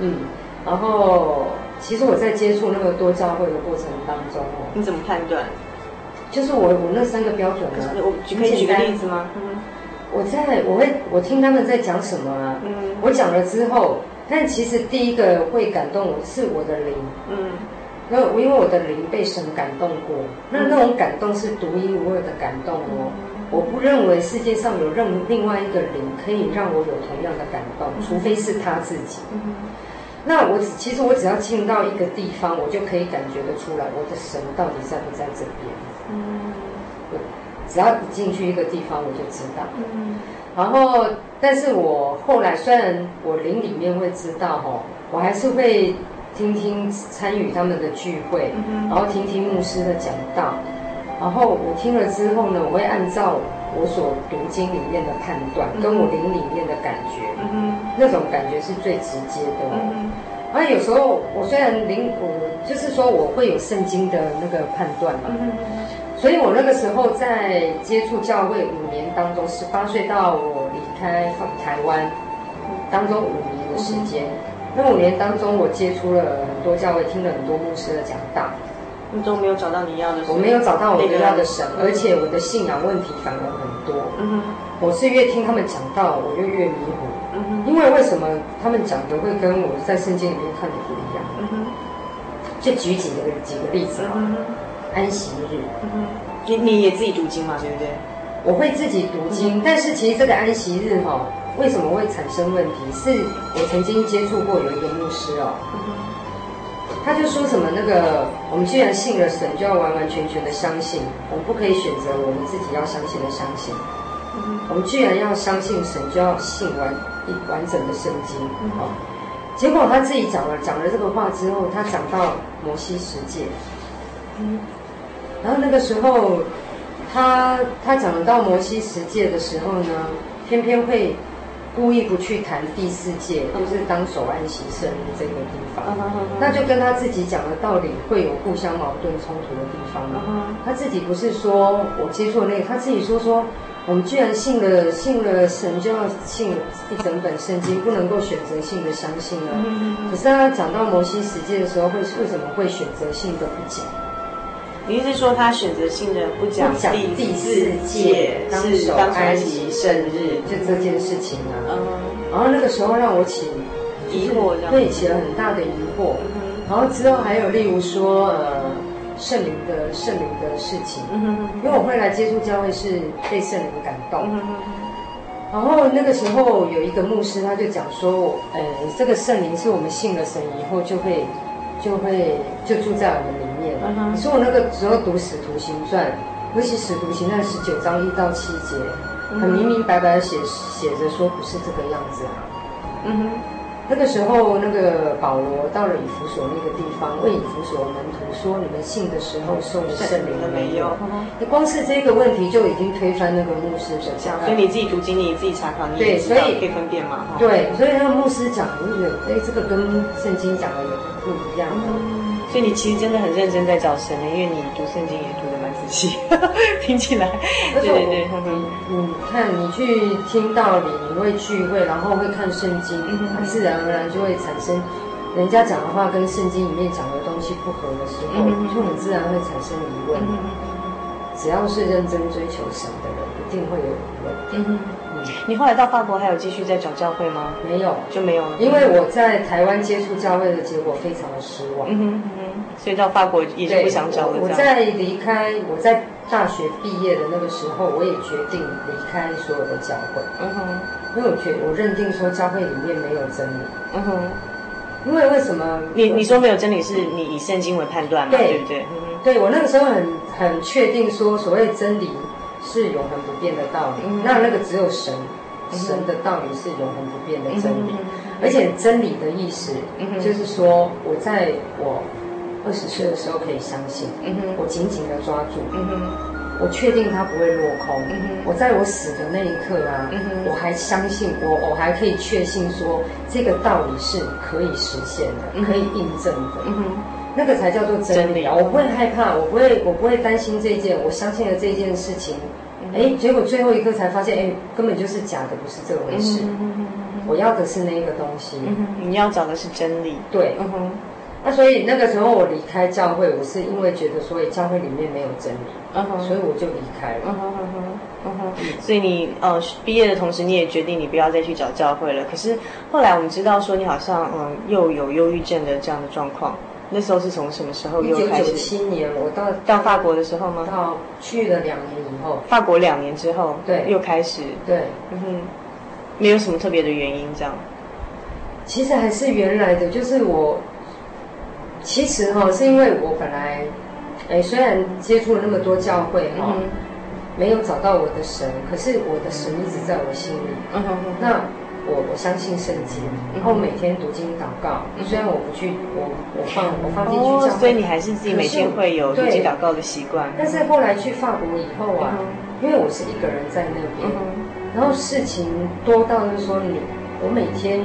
嗯，然后其实我在接触那么多教会的过程当中哦，你怎么判断？就是我我那三个标准呢？我可以举个例子吗？嗯，我在我会我听他们在讲什么啊？嗯，我讲了之后，但其实第一个会感动我是我的灵，嗯。那我因为我的灵被神感动过，那那种感动是独一无二的感动哦。我不认为世界上有任另外一个灵可以让我有同样的感动，除非是他自己。那我其实我只要进到一个地方，我就可以感觉得出来，我的神到底在不在这边。嗯，我只要一进去一个地方，我就知道。嗯，然后，但是我后来虽然我灵里面会知道哦，我还是会。听听参与他们的聚会，然后听听牧师的讲道，然后我听了之后呢，我会按照我所读经里面的判断，跟我灵里面的感觉，那种感觉是最直接的。然后有时候我虽然灵，我就是说我会有圣经的那个判断嘛，所以我那个时候在接触教会五年当中，十八岁到我离开台湾当中五年的时间。那五年当中，我接触了很多教会，听了很多牧师的讲道，你都没有找到你要的神。我没有找到我要的神，而且我的信仰问题反而很多。嗯哼，我是越听他们讲到，我就越迷糊。嗯哼，因为为什么他们讲的会跟我在圣经里面看的不一样？嗯哼，就举几个几个例子啊。嗯哼，安息日。嗯哼，你你也自己读经嘛，对不对？我会自己读经，但是其实这个安息日哈。为什么会产生问题？是我曾经接触过有一个牧师哦，他就说什么那个，我们既然信了神，就要完完全全的相信，我们不可以选择我们自己要相信的相信。我们既然要相信神，就要信完一完整的圣经。哦，结果他自己讲了讲了这个话之后，他讲到摩西十诫，然后那个时候他他讲到摩西十诫的时候呢，偏偏会。故意不去谈第四届，就是当守安息圣日这个地方，那就跟他自己讲的道理会有互相矛盾冲突的地方嘛。他自己不是说我接触那个，他自己说说，我们居然信了信了神，就要信一整本圣经，不能够选择性的相信了。可是他讲到摩西十诫的时候，会为什么会选择性的不讲？你是说他选择性的不讲第四届，当守安息圣日，就这件事情啊。嗯，然后那个时候让我起疑惑，对，起了很大的疑惑。然后之后还有例如说，呃，圣灵的圣灵的事情。嗯，因为我会来接触教会是被圣灵感动。然后那个时候有一个牧师，他就讲说，呃，这个圣灵是我们信了神以后就会，就会就住在我们里面。Uh. 你说我那个时候读《使徒行传》，尤其《使徒行传》十九章一到七节，很明明白白的写写着说不是这个样子啊。嗯哼、uh。那个时候，那个保罗到了以弗所那个地方，问以弗所门徒说：“你们信的时候受了圣灵了没有？”你光是这个问题就已经推翻那个牧师。所以你自己读经，你自己查考，你也知道可以分辨嘛。对，所以那个牧师讲，哎，哎，这个跟圣经讲的也不一样。所以你其实真的很认真在找神的，因为你读圣经也读的蛮仔细，听起来。对对对，你看你去听道理，你会聚会，然后会看圣经，它自然而然就会产生，人家讲的话跟圣经里面讲的东西不合的时候，就很自然会产生疑问。只要是认真追求神的人，一定会有疑问。你后来到法国还有继续在找教会吗？没有，就没有了。因为我在台湾接触教会的结果非常的失望。嗯哼，所以到法国也就不想找了。我在离开，我在大学毕业的那个时候，我也决定离开所有的教会。嗯哼，因为我觉我认定说教会里面没有真理。嗯哼，因为为什么？你你说没有真理，是你以圣经为判断嘛？对不对？对，我那个时候很很确定说，所谓真理。是永恒不变的道理，那那个只有神，神的道理是永恒不变的真理，而且真理的意思，就是说我在我二十岁的时候可以相信，我紧紧的抓住，我确定它不会落空，我在我死的那一刻啊，我还相信我，我还可以确信说这个道理是可以实现的，可以印证的。那个才叫做真理啊！我不会害怕，我不会，我不会担心这件，我相信了这件事情，哎，结果最后一刻才发现，哎，根本就是假的，不是这回事。我要的是那个东西，你要找的是真理。对，那所以那个时候我离开教会，我是因为觉得所以，教会里面没有真理，所以我就离开了。所以你呃毕业的同时，你也决定你不要再去找教会了。可是后来我们知道说，你好像嗯又有忧郁症的这样的状况。那时候是从什么时候又开始？一九九七年，我到到法国的时候吗？到去了两年以后，法国两年之后，对，又开始，对，嗯哼，没有什么特别的原因，这样。其实还是原来的，就是我，其实哈，是因为我本来，哎，虽然接触了那么多教会哈，没有找到我的神，可是我的神一直在我心里，嗯哼，那。我我相信圣经，然后每天读经祷告。虽然我不去，我我放我放进去教会，所以你还是自己每天会有读经祷告的习惯。但是后来去法国以后啊，因为我是一个人在那边，然后事情多到就是说你，我每天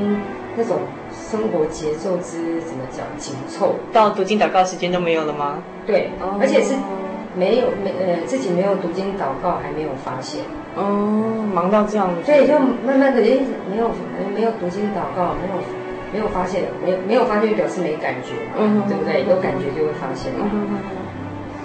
那种生活节奏之怎么讲紧凑，到读经祷告时间都没有了吗？对，而且是没有没呃自己没有读经祷告还没有发现。哦，忙到这样子，所以就慢慢的，哎，没有没有读经祷告，没有没有发现，没没有发现就表示没感觉，嗯，对不对？有感觉就会发现，嗯，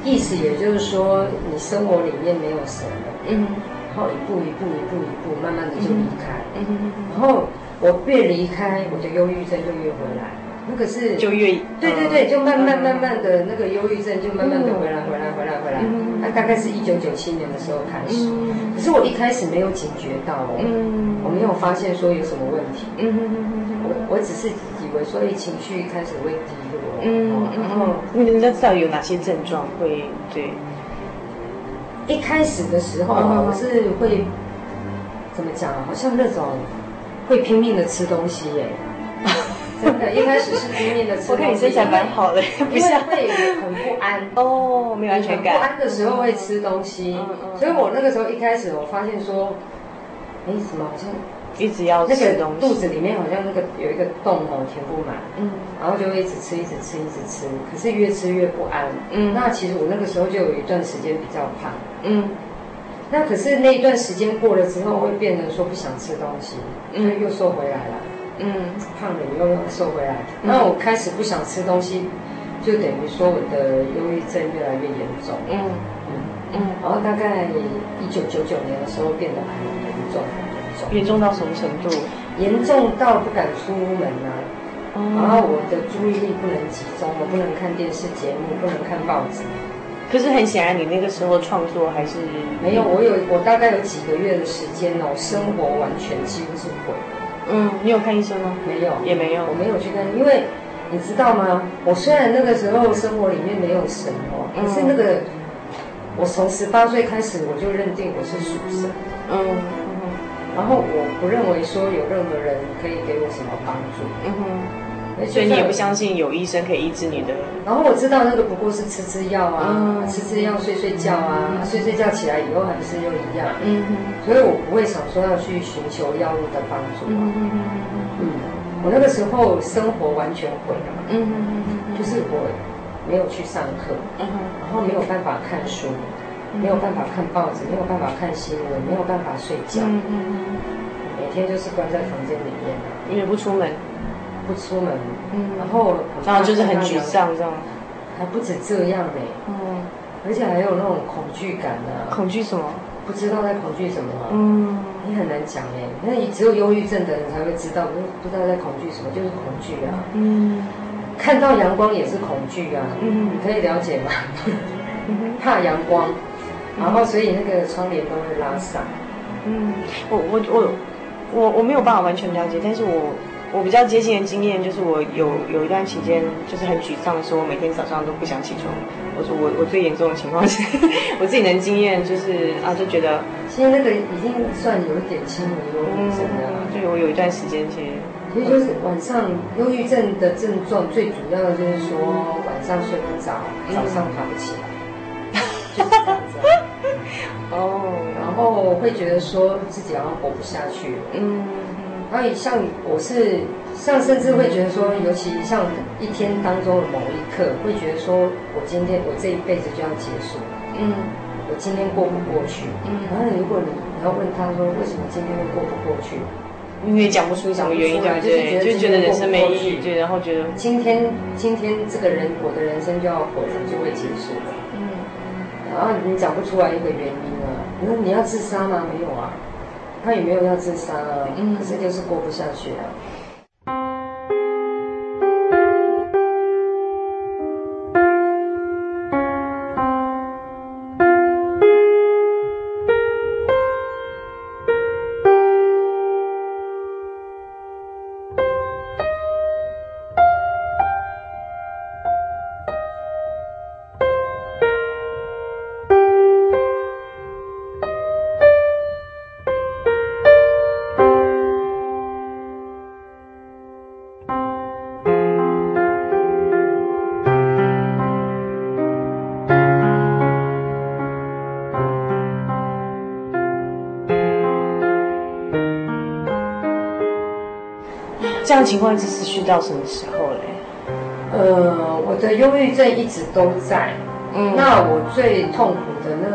意思也就是说，你生活里面没有神了，嗯，然后一步一步一步一步，慢慢的就离开，嗯，然后我越离开，我的忧郁症就越回来，那个是就越对对对，就慢慢慢慢的那个忧郁症就慢慢的回来回来回来回来，那大概是一九九七年的时候开始。可是我一开始没有警觉到哦，我没有发现说有什么问题，我我只是以为说一情绪开始会低落，嗯，然后你那知道有哪些症状会对？一开始的时候我是会怎么讲？好像那种会拼命的吃东西耶，真的，一开始是拼命的吃。我看你身材蛮好的，不像。会很不安。哦，没有安全感。不安的时候会吃东西，所以我那个时候一开始我发现说，哎，什么好像一直要吃肚子里面好像那个有一个洞哦，填不满，嗯，然后就会一直吃，一直吃，一直吃，可是越吃越不安，嗯，那其实我那个时候就有一段时间比较胖，嗯，那可是那一段时间过了之后，会变得说不想吃东西，嗯，又瘦回来了，嗯，胖了又瘦回来，然后我开始不想吃东西。就等于说我的忧郁症越来越严重，嗯。嗯。嗯，然后大概一九九九年的时候变得很严重，很严重，严重到什么程度？严重到不敢出门啊，然后我的注意力不能集中，我不能看电视节目，不能看报纸，可是很显然，你那个时候创作还是没有。我有，我大概有几个月的时间哦，生活完全几乎是毁。了。嗯，你有看医生吗？没有，也没有，我没有去看，因为你知道吗？我虽然那个时候生活里面没有神哦，可是那个。我从十八岁开始，我就认定我是属神，嗯，嗯，然后我不认为说有任何人可以给我什么帮助，嗯哼，所以你也不相信有医生可以医治你的。然后我知道那个不过是吃吃药啊，嗯、吃吃药睡睡觉啊，嗯、睡睡觉起来以后还是又一样，嗯哼，所以我不会想说要去寻求药物的帮助，嗯哼嗯，我那个时候生活完全毁了，嗯哼，就是我。没有去上课，然后没有办法看书，没有办法看报纸，没有办法看新闻，没有办法睡觉，每天就是关在房间里面，因为不出门，不出门，然后然后就是很沮丧，这样，还不止这样呢，而且还有那种恐惧感呢，恐惧什么？不知道在恐惧什么，嗯，你很难讲哎，那你只有忧郁症的人才会知道，不不知道在恐惧什么，就是恐惧啊，嗯。看到阳光也是恐惧啊，嗯，你可以了解吗？怕阳光，然后所以那个窗帘都会拉上。嗯，我我我我我没有办法完全了解，但是我我比较接近的经验就是我有有一段期间就是很沮丧，说我每天早上都不想起床。我说我我最严重的情况是，我自己能经验就是啊，就觉得其实那个已经算有一点轻微忧郁症了。就我有一段时间其实。其实就是晚上忧郁症的症状，最主要的就是说晚上睡不着，早上爬不起来。哦，然后会觉得说自己好像活不下去。嗯，然后像我是像甚至会觉得说，尤其像一天当中的某一刻，会觉得说我今天我这一辈子就要结束了。嗯，我今天过不过去。嗯，然后如果你你要问他说，为什么今天会过不过去？因为讲不出什么原因，对，对，就觉得人生没意义，对，然后觉得今天今天这个人我的人生就要活着，就会结束了。嗯，然后你讲不出来一个原因啊，你说你要自杀吗？没有啊，他也没有要自杀啊，嗯，可是就是过不下去啊。情况是持续到什么时候嘞？呃，我的忧郁症一直都在。嗯，那我最痛苦的那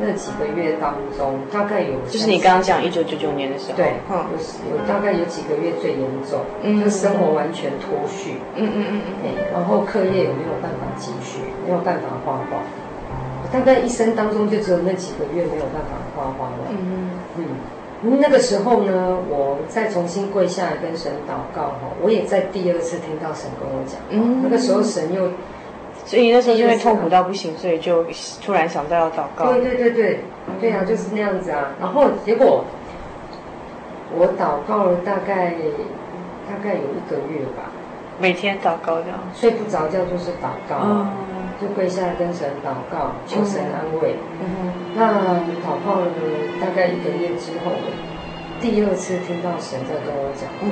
那几个月当中，大概有就是你刚刚讲一九九九年的时候，对，嗯，有有大概有几个月最严重，嗯，就生活完全脱序，嗯嗯嗯嗯，然后课业也没有办法继续，没有办法画画，大概一生当中就只有那几个月没有办法画画了，嗯嗯。嗯。那个时候呢，我再重新跪下来跟神祷告哈，我也在第二次听到神跟我讲，嗯，那个时候神又，所以那时候因为痛苦到不行，所以就突然想到要祷告。对对对对，对啊，就是那样子啊。然后结果我祷告了大概大概有一个月吧，每天祷告这样，睡不着觉就是祷告。嗯就跪下来跟神祷告，求神安慰。嗯哼，那祷告了大概一个月之后，第二次听到神在跟我讲话，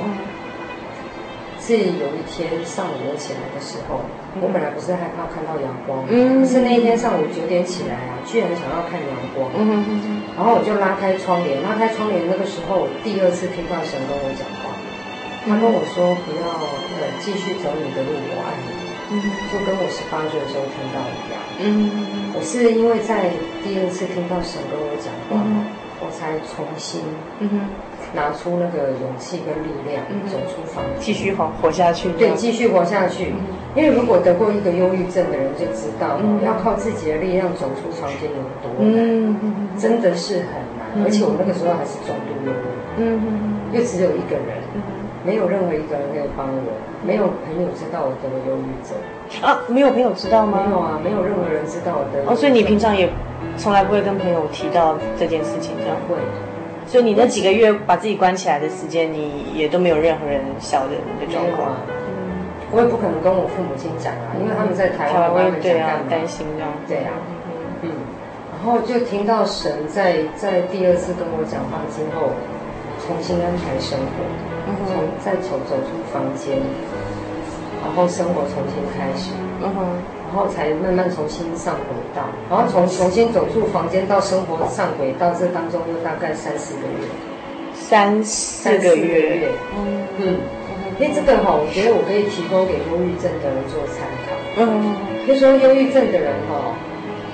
是有一天上午我起来的时候，我本来不是害怕看到阳光，嗯，是那一天上午九点起来啊，居然想要看阳光，嗯哼哼，然后我就拉开窗帘，拉开窗帘那个时候，第二次听到神跟我讲话，他跟我说不要呃继续走你的路，我爱你。就跟我十八岁的时候听到一样。嗯，我是因为在第二次听到神跟我讲话，我才重新嗯拿出那个勇气跟力量走出房间，继续活活下去。对，继续活下去。因为如果得过一个忧郁症的人就知道，要靠自己的力量走出房间有多难，真的是很难。而且我那个时候还是重度忧郁，嗯，又只有一个人。没有任何一个人可以帮我，没有朋友知道我得了忧郁症啊，没有朋友知道吗？没有啊，没有任何人知道我得了忧郁症。哦，所以你平常也从来不会跟朋友提到这件事情，这样会。所以你那几个月把自己关起来的时间，你也都没有任何人晓得你的状况。嗯，我也不可能跟我父母亲讲啊，因为他们在台湾，我也对啊，担心这样。对啊，嗯，然后就听到神在在第二次跟我讲话之后，重新安排生活，从再从走出房间，然后生活重新开始，嗯哼，然后才慢慢重新上轨道，然后从重新走出房间到生活上轨道，这当中又大概三四个月，三四个月，嗯。嗯，因为这个哈，我觉得我可以提供给忧郁症的人做参考，嗯，就说忧郁症的人哈，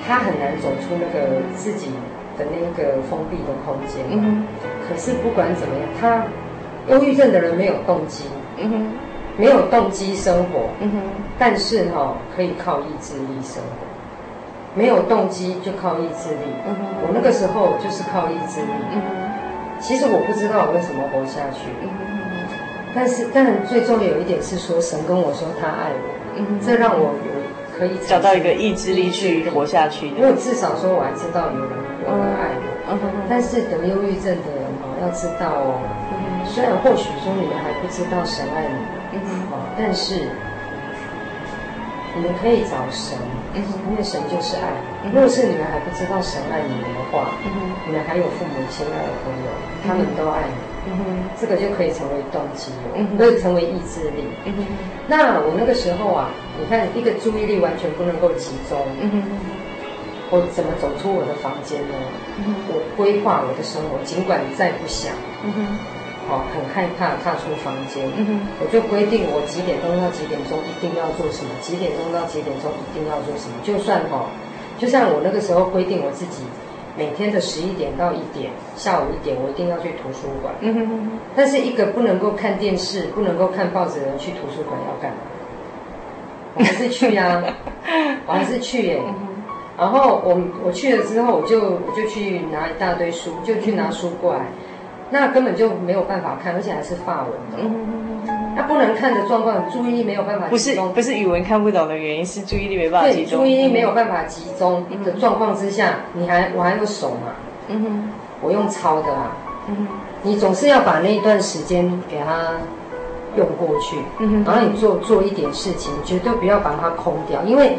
他很难走出那个自己的那个封闭的空间，嗯，可是不管怎么样，他忧郁症的人没有动机，嗯哼。没有动机生活，嗯哼，但是哈、哦、可以靠意志力生活。没有动机就靠意志力，嗯哼，我那个时候就是靠意志力，嗯哼，其实我不知道我为什么活下去，嗯哼，但是但最重要有一点是说神跟我说他爱我，嗯哼，这让我有可以找到一个意志力去活下去，因为至少说我还知道有人有人爱我，嗯哼，但是得忧郁症的人哈要知道哦，虽然或许说你们还不知道神爱你。嗯哼，但是你们可以找神，嗯哼，因为神就是爱。如果是你们还不知道神爱你们的话，嗯哼，你们还有父母亲爱的朋友，他们都爱你，嗯哼，这个就可以成为动机，了，可以成为意志力，嗯哼。那我那个时候啊，你看一个注意力完全不能够集中，嗯哼，我怎么走出我的房间呢？嗯，我规划我的生活，尽管再不想，嗯哼。哦，很害怕踏出房间，我就规定我几点钟到几点钟一定要做什么，几点钟到几点钟一定要做什么。就算哈，就像我那个时候规定我自己，每天的十一点到一点，下午一点我一定要去图书馆。嗯哼哼哼。但是一个不能够看电视、不能够看报纸的人去图书馆要干嘛？我还是去呀、啊，我还是去耶。然后我我去了之后，我就我就去拿一大堆书，就去拿书过来。那根本就没有办法看，而且还是发文的。嗯。那不能看的状况，注意力没有办法集中。不是不是语文看不懂的原因，是注意力没办法集中。对，注意力没有办法集中的状况之下，你还我还有手嘛？嗯哼。我用抄的啦。嗯哼。你总是要把那一段时间给它用过去。嗯哼。然后你做做一点事情，绝对不要把它空掉，因为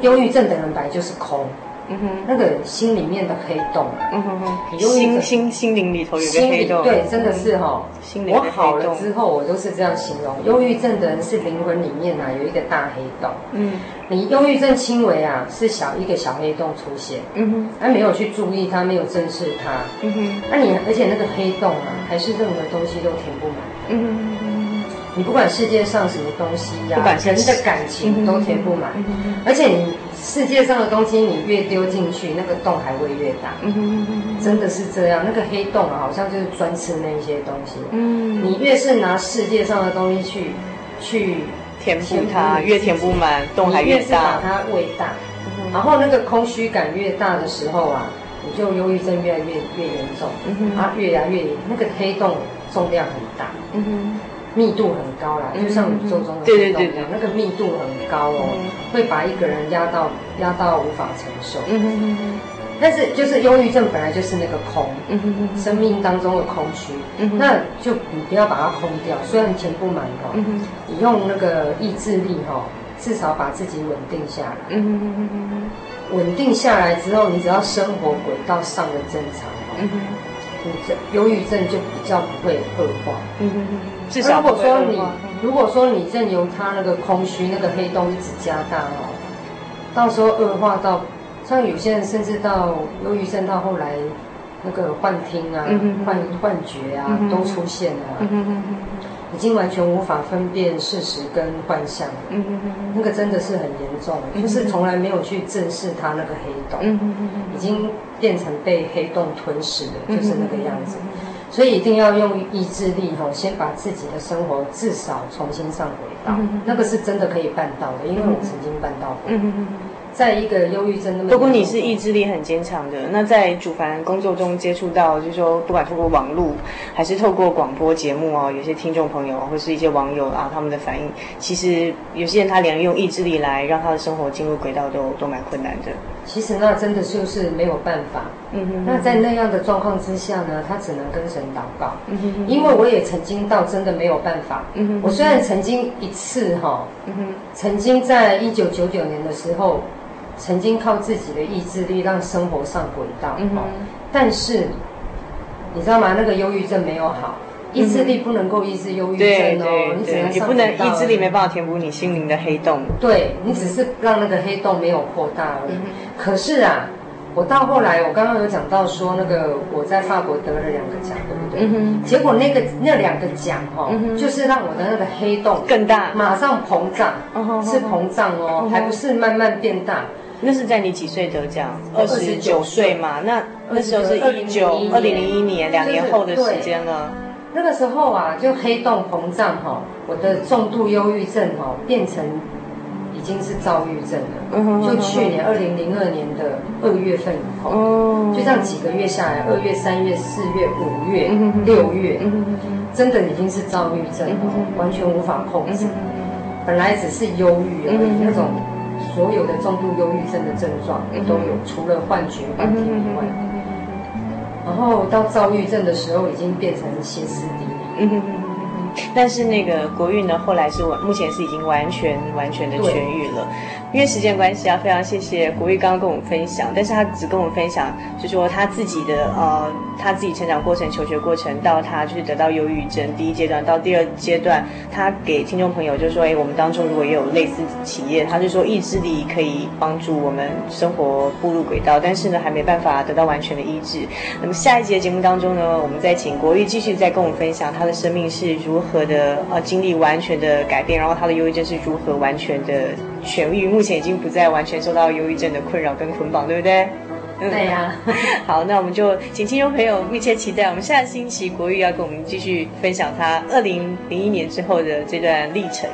忧郁症的人本来就是空。嗯哼，那个心里面的黑洞，嗯哼哼，心心心灵里头有个黑洞，对，真的是哈。心里我好了之后，我都是这样形容，忧郁症的人是灵魂里面啊有一个大黑洞。嗯，你忧郁症轻微啊，是小一个小黑洞出现。嗯哼，他没有去注意它，没有正视它。嗯哼，那你而且那个黑洞啊，还是任何东西都填不满。嗯哼哼，你不管世界上什么东西呀，人的感情都填不满。嗯哼，而且你。世界上的东西，你越丢进去，那个洞还会越大。嗯哼哼，真的是这样。那个黑洞啊，好像就是专吃那些东西。嗯，你越是拿世界上的东西去去填补它，越填不满，洞还越大。越是把它喂大，嗯、然后那个空虚感越大的时候啊，你就忧郁症越来越越严重。啊，越来越那个黑洞重量很大。嗯哼。密度很高啦，就像宇宙中的黑洞一样，那个密度很高哦，会把一个人压到压到无法承受。嗯哼哼哼。但是就是忧郁症本来就是那个空，嗯哼哼，生命当中的空虚，嗯哼，那就你不要把它空掉，虽然填不满哈，嗯哼，你用那个意志力哈，至少把自己稳定下来。嗯哼哼哼哼。稳定下来之后，你只要生活轨道上的正常，嗯哼，你这忧郁症就比较不会恶化。嗯哼哼。至少如果说你，如果说你任由他那个空虚那个黑洞一直加大哦，到时候恶化到，像有些人甚至到忧郁症到后来，那个幻听啊、幻幻觉啊都出现了，已经完全无法分辨事实跟幻象，那个真的是很严重，就是从来没有去正视他那个黑洞，已经变成被黑洞吞噬了，就是那个样子。所以一定要用意志力哈，先把自己的生活至少重新上轨道，嗯、那个是真的可以办到的，因为我曾经办到过。嗯、哼在一个忧郁症那么，如果你是意志力很坚强的。那在主凡工作中接触到，就是说，不管透过网络还是透过广播节目哦，有些听众朋友或是一些网友啊，他们的反应，其实有些人他连用意志力来让他的生活进入轨道都都蛮困难的。其实那真的就是没有办法。嗯哼。那在那样的状况之下呢，他只能跟神祷告。嗯哼。因为我也曾经到真的没有办法。嗯哼。我虽然曾经一次哈，嗯哼，曾经在一九九九年的时候。曾经靠自己的意志力让生活上轨道，嗯，但是你知道吗？那个忧郁症没有好，嗯、意志力不能够抑制忧郁症哦，你只能。你不能意志力没办法填补你心灵的黑洞，对，你只是让那个黑洞没有扩大而已。嗯、可是啊。我到后来，我刚刚有讲到说，那个我在法国得了两个奖，对不对？结果那个那两个奖哈、哦，嗯、就是让我的那个黑洞更大，马上膨胀，嗯、是膨胀哦，嗯、还不是慢慢变大。那是在你几岁得奖？二十九岁嘛。那那时候是一九二零零一年，两年后的时间了。那个时候啊，就黑洞膨胀哈，我的重度忧郁症哈变成。已经是躁郁症了，就去年二零零二年的二月份以后，就这样几个月下来，二月、三月、四月、五月、六月，真的已经是躁郁症了，完全无法控制。本来只是忧郁而已，那种所有的重度忧郁症的症状都有，除了幻觉、幻听以外，然后到躁郁症的时候，已经变成歇斯底里。但是那个国运呢，后来是完，目前是已经完全完全的痊愈了。因为时间关系啊，非常谢谢国玉刚刚跟我们分享，但是他只跟我们分享，就说他自己的呃，他自己成长过程、求学过程，到他就是得到忧郁症第一阶段，到第二阶段，他给听众朋友就说，哎，我们当中如果也有类似企业，他就说意志力可以帮助我们生活步入轨道，但是呢，还没办法得到完全的医治。那么下一节节目当中呢，我们再请国玉继续再跟我们分享他的生命是如何。的呃经历完全的改变，然后他的忧郁症是如何完全的痊愈？目前已经不再完全受到忧郁症的困扰跟捆绑，对不对？对呀、啊。好，那我们就请听众朋友密切期待，我们下星期国玉要跟我们继续分享他二零零一年之后的这段历程。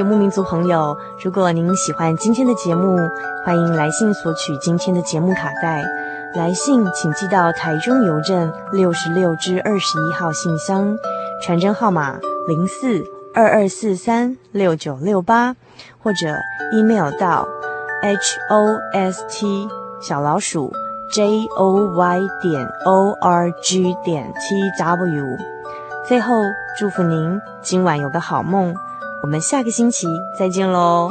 游牧民族朋友，如果您喜欢今天的节目，欢迎来信索取今天的节目卡带。来信请寄到台中邮政六十六至二十一号信箱，传真号码零四二二四三六九六八，或者 email 到 h o s t 小老鼠 j o y 点 o r g 点 t w。最后，祝福您今晚有个好梦。我们下个星期再见喽。